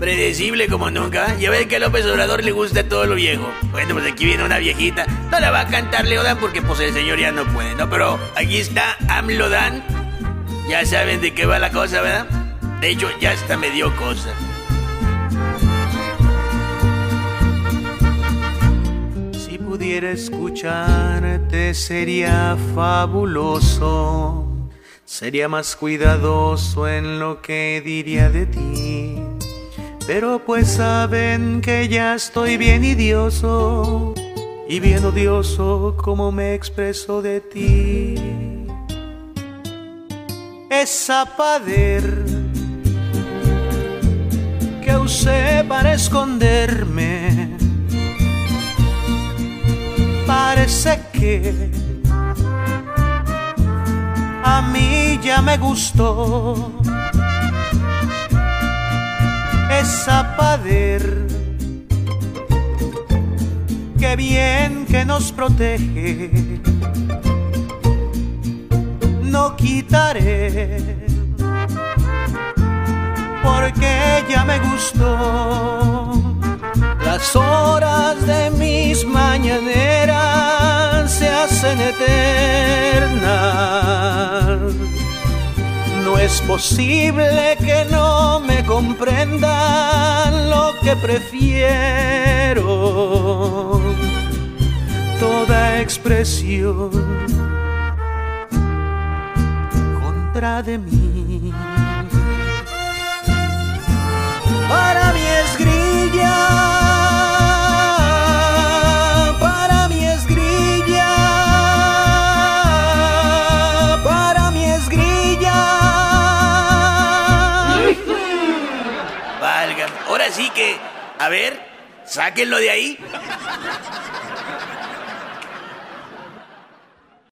Predecible como nunca. Ya ves que a López Obrador le gusta todo lo viejo. Bueno, pues aquí viene una viejita. No la va a cantar Leodan porque pues el señor ya no puede, ¿no? Pero aquí está Amlodan. Ya saben de qué va la cosa, ¿verdad? De hecho, ya hasta me dio cosa. Si pudiera escucharte sería fabuloso. Sería más cuidadoso en lo que diría de ti. Pero pues saben que ya estoy bien idioso y bien odioso como me expreso de ti. Esa pader que usé para esconderme parece que a mí ya me gustó esa pader que bien que nos protege. No quitaré porque ya me gustó. Las horas de mis mañaneras se hacen eternas es posible que no me comprendan lo que prefiero. Toda expresión contra de mí. Ahora sí que, a ver, sáquenlo de ahí.